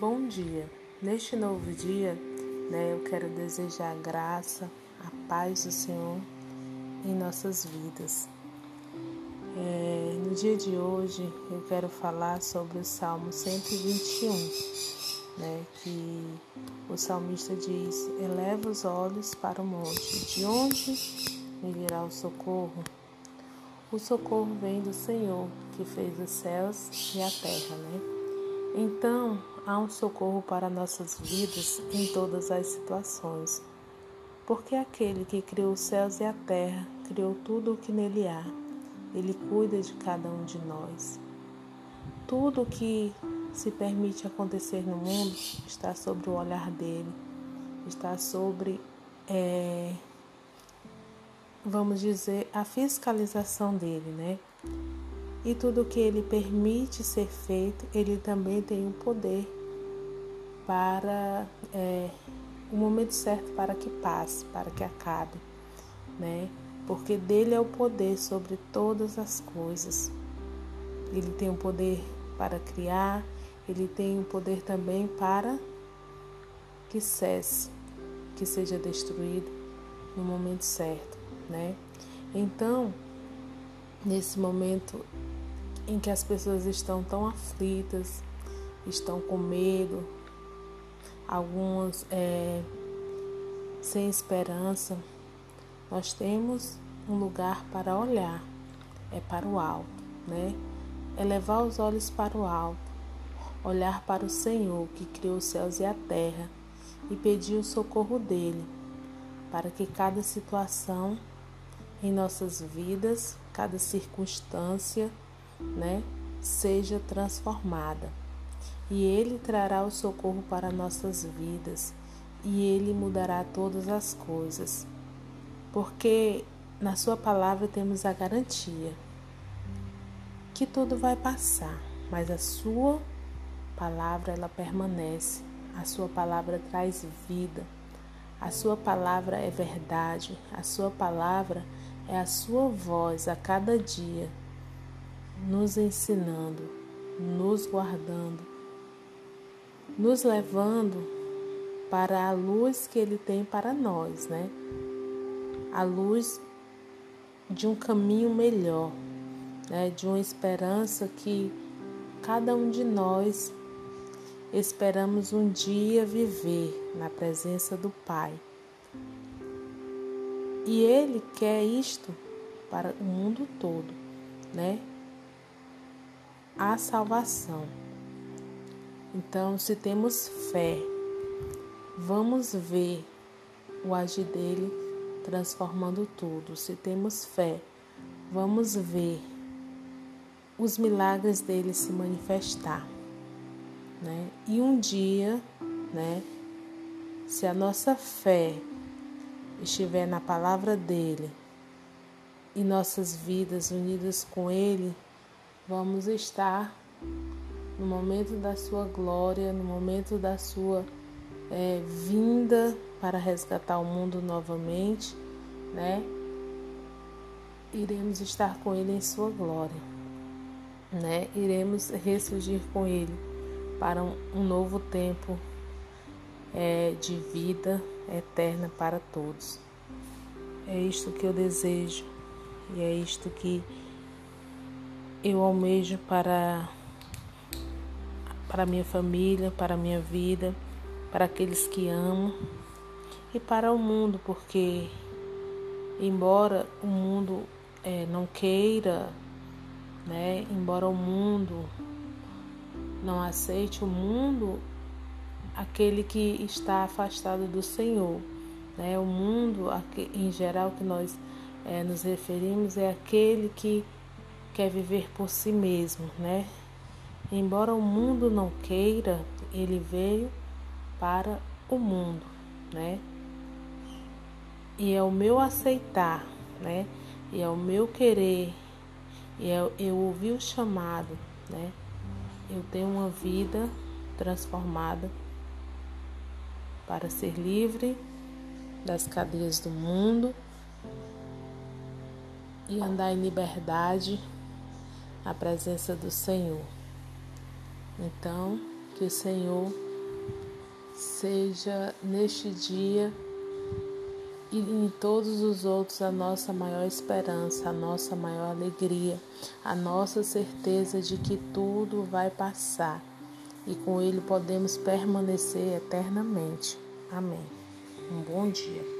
Bom dia. Neste novo dia, né, eu quero desejar a graça, a paz do Senhor em nossas vidas. É, no dia de hoje, eu quero falar sobre o Salmo 121, né, que o salmista diz: Eleva os olhos para o monte, de onde me virá o socorro? O socorro vem do Senhor, que fez os céus e a terra, né? Então, há um socorro para nossas vidas em todas as situações. Porque aquele que criou os céus e a terra, criou tudo o que nele há. Ele cuida de cada um de nós. Tudo o que se permite acontecer no mundo está sobre o olhar dele, está sobre, é, vamos dizer, a fiscalização dele, né? E tudo que ele permite ser feito, ele também tem o poder para é, o momento certo para que passe, para que acabe, né? Porque dele é o poder sobre todas as coisas. Ele tem o poder para criar, ele tem o poder também para que cesse, que seja destruído no momento certo, né? Então, nesse momento em que as pessoas estão tão aflitas, estão com medo, algumas é, sem esperança, nós temos um lugar para olhar, é para o alto, né? É levar os olhos para o alto, olhar para o Senhor que criou os céus e a terra e pedir o socorro dele, para que cada situação em nossas vidas, cada circunstância, né, seja transformada. E Ele trará o socorro para nossas vidas, e Ele mudará todas as coisas. Porque na Sua palavra temos a garantia que tudo vai passar, mas a Sua palavra ela permanece. A Sua palavra traz vida. A Sua palavra é verdade. A Sua palavra é a Sua voz a cada dia nos ensinando, nos guardando, nos levando para a luz que Ele tem para nós, né? A luz de um caminho melhor, né? De uma esperança que cada um de nós esperamos um dia viver na presença do Pai. E Ele quer isto para o mundo todo, né? a salvação. Então, se temos fé, vamos ver o agir dele transformando tudo. Se temos fé, vamos ver os milagres dele se manifestar, né? E um dia, né, se a nossa fé estiver na palavra dele e nossas vidas unidas com ele, vamos estar no momento da sua glória, no momento da sua é, vinda para resgatar o mundo novamente, né? Iremos estar com Ele em sua glória, né? Iremos ressurgir com Ele para um, um novo tempo é, de vida eterna para todos. É isto que eu desejo e é isto que eu almejo para para minha família, para minha vida, para aqueles que amo e para o mundo, porque embora o mundo é, não queira, né, embora o mundo não aceite o mundo, aquele que está afastado do Senhor, né, o mundo em geral que nós é, nos referimos é aquele que quer viver por si mesmo, né? Embora o mundo não queira, ele veio para o mundo, né? E é o meu aceitar, né? E é o meu querer, e é, eu ouvi o chamado, né? Eu tenho uma vida transformada para ser livre das cadeias do mundo e andar em liberdade à presença do Senhor. Então, que o Senhor seja neste dia e em todos os outros a nossa maior esperança, a nossa maior alegria, a nossa certeza de que tudo vai passar e com Ele podemos permanecer eternamente. Amém. Um bom dia.